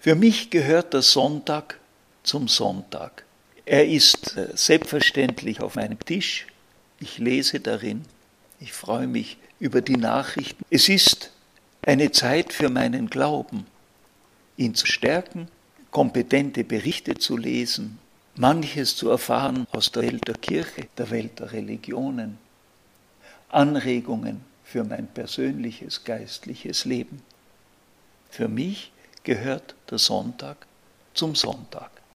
Für mich gehört der Sonntag zum Sonntag. Er ist äh, selbstverständlich auf meinem Tisch. Ich lese darin. Ich freue mich über die Nachrichten. Es ist eine Zeit für meinen Glauben, ihn zu stärken, kompetente Berichte zu lesen, manches zu erfahren aus der Welt der Kirche, der Welt der Religionen, Anregungen für mein persönliches geistliches Leben. Für mich gehört der Sonntag zum Sonntag.